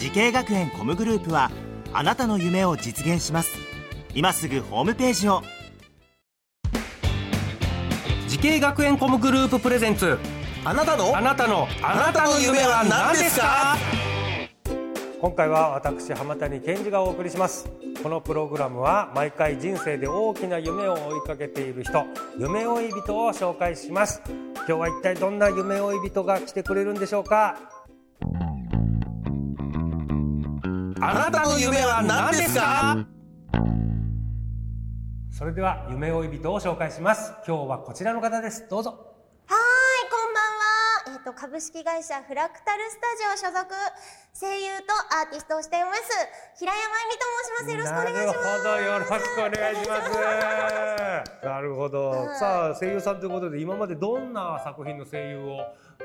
滋慶学園 COMグループはあなたの夢を実現します。今すぐホームページを。滋慶学園 COMグループプレゼンツ。あなたの？あなたの。あなたの夢は何ですか？今回は私浜谷健二がお送りします。このプログラムは毎回人生で大きな夢を追いかけている人。夢追い人を紹介します。今日は一体どんな夢追い人が来てくれるんでしょうか？あなたの夢は何ですか？それでは夢追い人を紹介します。今日はこちらの方です。どうぞ。はーい、こんばんは。えっ、と、株式会社フラクタルスタジオ所属、声優とアーティストをしています、平山由美と申します。よろしくお願いします。なるほどよろしくお願いしますなるほど、はい。さあ声優さんということで今までどんな作品の声優を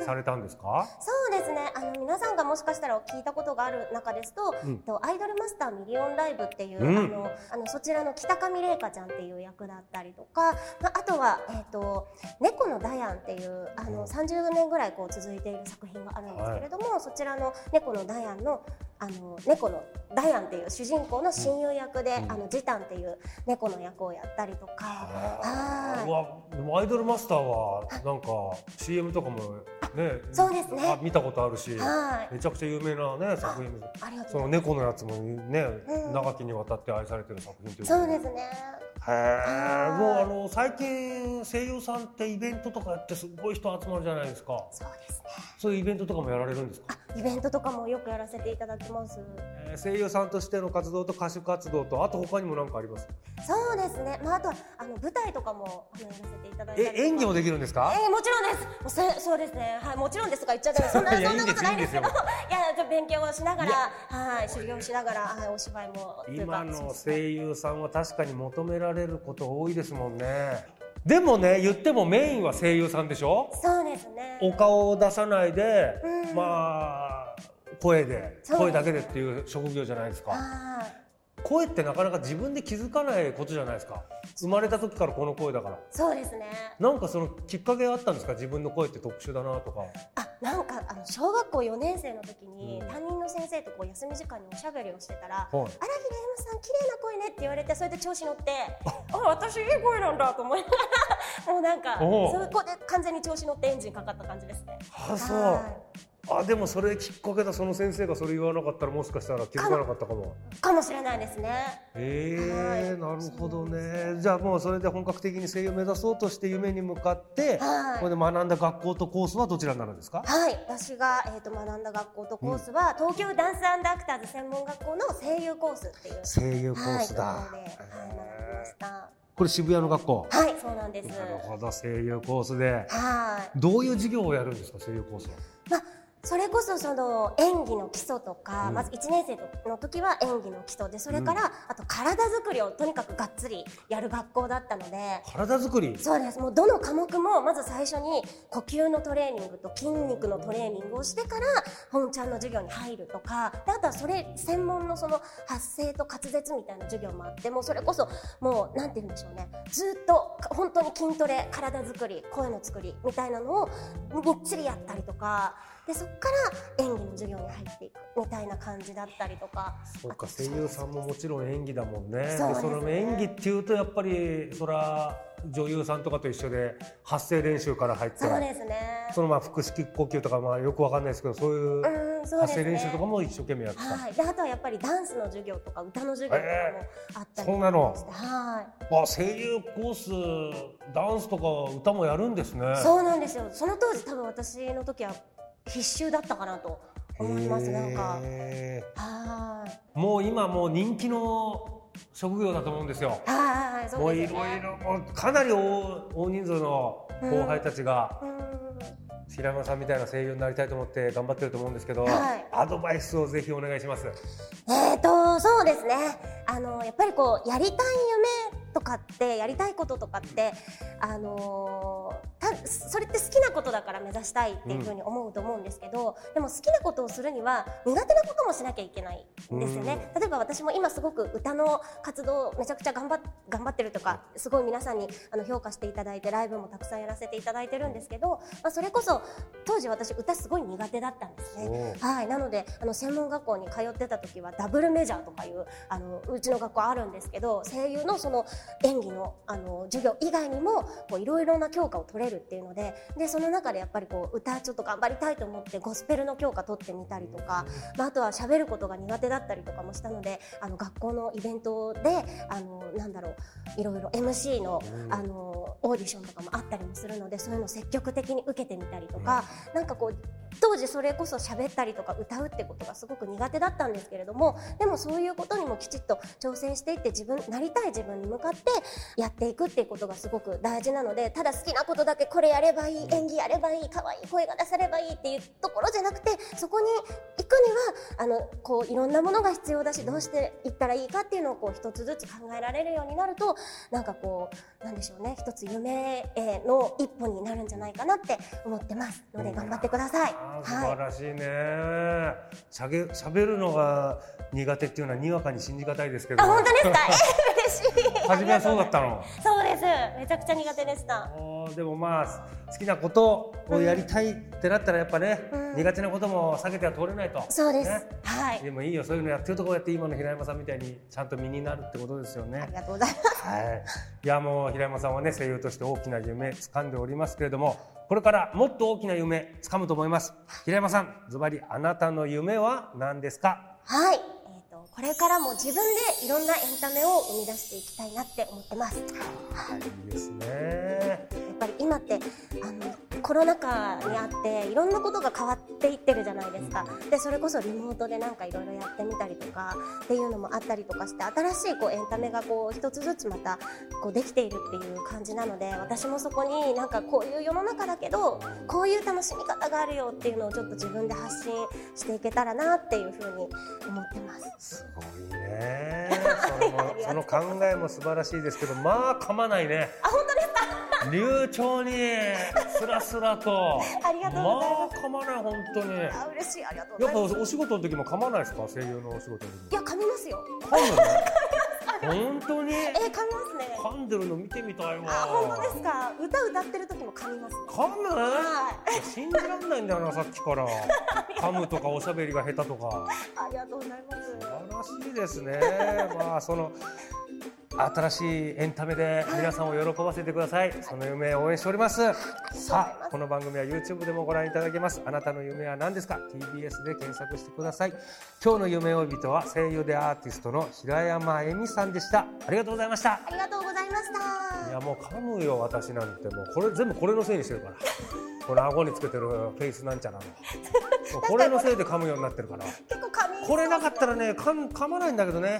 されたんですか？そうですね。あの、皆さんがもしかしたら聞いたことがある中ですと、うん。えっとアイドルマスターミリオンライブっていう、うん。あの、あの、そちらの北上玲香ちゃんっていう役だったりとか、まあ、あとは、えっ、と、猫のダヤンっていう、あの、30年ぐらいこう続いている作品があるんですけれども、そちらの猫のダヤンの、あの、猫のダヤンっていう主人公の親友役で、うん。あの、ジタンっていう猫の役をやったりとか、はい。うわでもアイドルマスターはなんか CM とかもねそうですね。あ見たことあるし、はい。めちゃくちゃ有名なね作品その。猫のやつもね、うん。長きにわたって愛されてる作品というそうですね。へえはいもうあの最近声優さんってイベントとかやってすごい人集まるじゃないですか。そうですね。そういうイベントとかもやられるんですか、イベントとかもよくやらせていただきます。えー声優さんとしての活動と歌手活動とあと他にも何かあります？そうですね。まああとはあの舞台とかもあのやらせていただいたりとか。え演技もできるんですか？えーもちろんです。もうそそうですね。はい、もちろんですとか言っちゃったらそんな そんなことないんですけど、いやちょっと勉強をしながら、はい、修行しながら、はい、お芝居も今の声優さんは確かに求められること多いですもんねでもね言ってもメインは声優さんでしょ？そうですね。お顔を出さないで、うんまあ声で声だけでっていう職業じゃないですか。はい。声ってなかなか自分で気づかないことじゃないですか。生まれた時からこの声だから。そうですね。なんかそのきっかけがあったんですか？自分の声って特殊だなとか。あ、なんかあの小学校4年生の時に、うん。担任の先生とこう休み時間におしゃべりをしてたら。はいあら平山さん綺麗な声ねって言われてそれで調子乗って あ私いい声なんだと思いながらもうなんかそこで完全に調子乗ってエンジンかかった感じですね。あそう。はあでもそれきっかけだその先生がそれ言わなかったらもしかしたら気づかなかったかも。いかもしれないですね。ええはい。なるほどね。じゃあもうそれで本格的に声優を目指そうとして夢に向かってはい。これで学んだ学校とコースはどちらになるんですか？はい。私が、えー、と学んだ学校とコースは、東京ダンスアクターズ専門学校の声優コースっていう声優コースだ、はい、学びました。これ渋谷の学校？はいそうなんです。なるほど声優コースで。はい。どういう授業をやるんですか声優コースは？まあ、それこそその演技の基礎とか、うん。まず1年生の時は演技の基礎でそれから、あと体作りをとにかくがっつりやる学校だったので。体作り？そうです。もうどの科目もまず最初に呼吸のトレーニングと筋肉のトレーニングをしてから本ちゃんの授業に入るとか。であとはそれ専門のその発声と滑舌みたいな授業もあってもうそれこそもうなんて言うんでしょうね。ずっと本当に筋トレ体作り声の作りみたいなのをみっちりやったりとかでそこから演技の授業に入っていくみたいな感じだったりとか。そうか声優さんももちろん演技だもんね。そね。その演技っていうとやっぱりそら女優さんとかと一緒で発声練習から入ってそうですね。そのまあ腹式呼吸とかまあよくわかんないですけどそういう発声練習とかも一生懸命やってた、はい、であとはやっぱりダンスの授業とか歌の授業とかもあったりそうなの。はい。あ声優コースダンスとか歌もやるんですね。そうなんですよ。その当時多分私の時は必修だったかなと思いますなんか。へはい。ーもう今もう人気の職業だと思うんですよ。はいはいはいそうですもういろいろかなり大大人数の後輩たちがうん。平山さんみたいな声優になりたいと思って頑張ってると思うんですけど、はい。アドバイスをぜひお願いします。えーとそうですね。あのやっぱりこうやりたい夢とかってやりたいこととかってあのーたそれって好きなことだから目指したいっていうふうに思うと思うんですけど、でも好きなことをするには苦手なこともしなきゃいけないんですよね、例えば私も今すごく歌の活動めちゃくちゃ頑張っ頑張ってるとかすごい皆さんにあの評価していただいてライブもたくさんやらせていただいてるんですけど、まあ、それこそ当時私歌すごい苦手だったんですね。はい、なのであの専門学校に通ってた時はダブルメジャーとかいうあのうちの学校あるんですけど声優のその演技のあの授業以外にもこういろいろな教科を取れるっていうのででその中でやっぱりこう歌ちょっと頑張りたいと思ってゴスペルの教科取ってみたりとか、まあ、あとは喋ることが苦手だったりとかもしたのであの学校のイベントであのなんだろういろいろ MC のあのオーディションとかもあったりもするのでそういうのを積極的に受けてみたりとか、なんかこう当時それこそ喋ったりとか歌うってことがすごく苦手だったんですけれどもでもそういうことにもきちっと挑戦していって自分なりたい自分に向かってやっていくっていうことがすごく大事なのでただ好きなことだけこれやればいい演技やればいい可愛い声が出さればいいっていうところじゃなくてそこに行くにはあのこういろんなものが必要だしどうしていったらいいかっていうのをこう一つずつ考えられるようになるとなんかこうなんでしょうね一つ夢への一歩になるんじゃないかなって思ってますので頑張ってください。素晴らしいね。しゃげ喋るのが苦手っていうのはにわかに信じがたいですけど。あ本当ですか？えー、嬉しい初めはそうだったの。ですめちゃくちゃ苦手でしたでもまあ好きなことをやりたいってなったらやっぱね、苦手なことも避けては通れないと。そうです、ねはいでもいいよそういうのやってるとこやって今の平山さんみたいにちゃんと身になるってことですよあねり。がとうございますはい。いやもう平山さんはね声優として大きな夢掴んでおりますけれども、これからもっと大きな夢掴むと思います。平山さん、ズバリあなたの夢は何ですか？はい、これからも自分でいろんなエンタメを生み出していきたいなって思ってます。はいいいですね。やっぱり今ってあのコロナ禍にあっていろんなことが変わっていってるじゃないですかでそれこそリモートでなんかいろいろやってみたりとかっていうのもあったりとかして新しいこうエンタメがこう一つずつまたこうできているっていう感じなので私もそこになんかこういう世の中だけどこういう楽しみ方があるよっていうのをちょっと自分で発信していけたらなっていうふうに思ってます。すごいね。その 考えも素晴らしいですけど、まあ噛まないね。あ本当ですか流暢にスラスラと。ありがとうございまあます。噛まない本当に。やあ嬉しいありがとうっぱございます。お仕事の時も噛まないですか？声優のお仕事の時いや噛みますよ。噛むの？本当に？えー、噛みますね。噛んでるの見てみたいわあ本当ですか？歌歌ってる時も噛みますね。噛む？はい。信じらんないんだよな さっきから噛むとかおしゃべりが下手とかありがとうございます。素晴らしいですねまあその新しいエンタメで皆さんを喜ばせてください。その夢を応援しております。さあこの番組は YouTube でもご覧いただけます。あなたの夢は何ですか？TBS で検索してください。今日の夢追い人は声優でアーティストの平山恵美さんでした。ありがとうございました。ありがとうございました。いやもう噛むよ私なんて。もうこれ全部これのせいにしてるから。この顎につけてるフェイスなんちゃらの。これのせいで噛むようになってるから。結構噛み。これなかったらね噛ん噛まないんだけどね